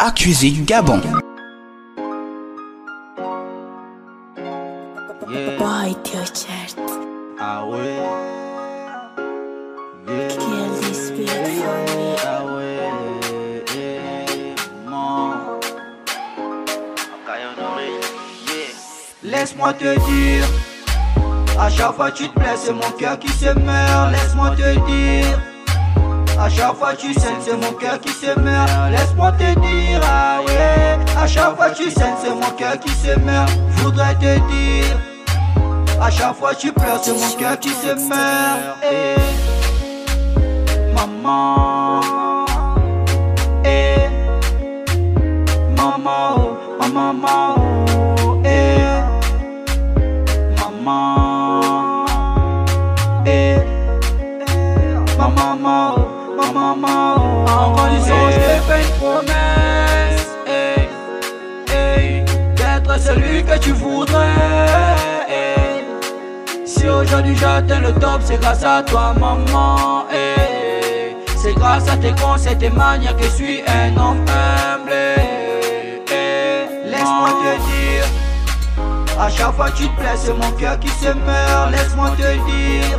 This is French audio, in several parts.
accusé du Gabon. Ah. Ah. Laisse-moi te dire. À chaque fois tu te plais, c'est mon cœur qui se meurt. Laisse-moi te dire. Chaque fois tu saignes, c'est mon cœur qui se meurt. Laisse-moi te dire, ah ouais. À chaque fois tu saignes, c'est mon cœur qui se meurt. Voudrais te dire. À chaque fois tu pleures, c'est mon cœur qui se meurt. Eh. Maman. Eh. Maman, oh, ma maman, oh, eh. Maman. En condition, je te fais une promesse. D'être celui que tu voudrais. Si aujourd'hui j'atteins le top, c'est grâce à toi, maman. C'est grâce à tes conseils, tes manières que je suis un homme humble. Laisse-moi te dire. À chaque fois tu te plais, c'est mon cœur qui se meurt. Laisse-moi te dire.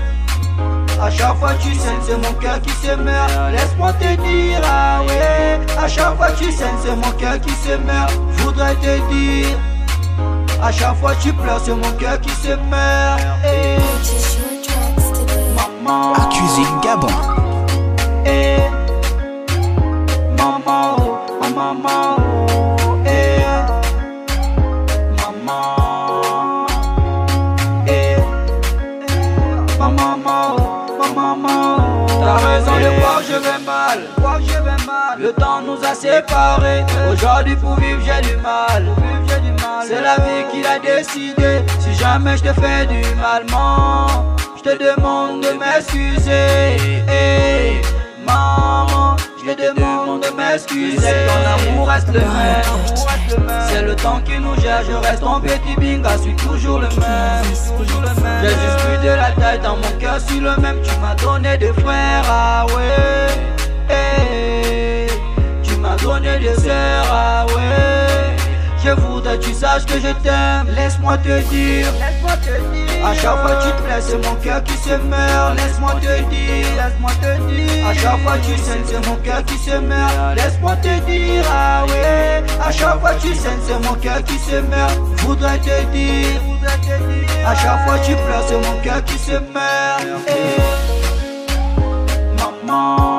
À chaque fois tu saignes, c'est mon cœur qui se meurt. Laisse-moi te dire, ah ouais. À chaque fois tu saignes, c'est mon cœur qui se meurt. Je voudrais te dire. À chaque fois tu pleures, c'est mon cœur qui se meurt. Eh, tracks today. maman. Accusé du Gabon. Eh, Raison de je vais mal. Le temps nous a séparés. Aujourd'hui pour vivre j'ai du mal. C'est la vie qui l'a décidé. Si jamais je te fais du mal, man, je te demande de m'excuser. Hey, maman, je te demande de m'excuser. Ton amour reste le même. Temps qui nous gère. Je reste ton petit binga, suis toujours le même. Toujours le même. J'ai juste plus de la taille dans mon cœur, suis le même. Tu m'as donné des frères, ah ouais. Hey, tu m'as donné des sœurs, ah ouais. Je voudrais que tu saches que je t'aime. Laisse-moi te dire. Laisse-moi te dire. À chaque fois tu te plais, c'est mon cœur qui se meurt. Laisse-moi te dire. Laisse-moi te dire. À chaque fois tu saignes, c'est mon cœur qui se meurt. Laisse-moi te dire, ah ouais. À chaque fois tu saignes, c'est mon cœur qui se meurt. Voudrais te dire. À chaque fois tu pleures, c'est mon cœur qui se meurt. Eh. Maman.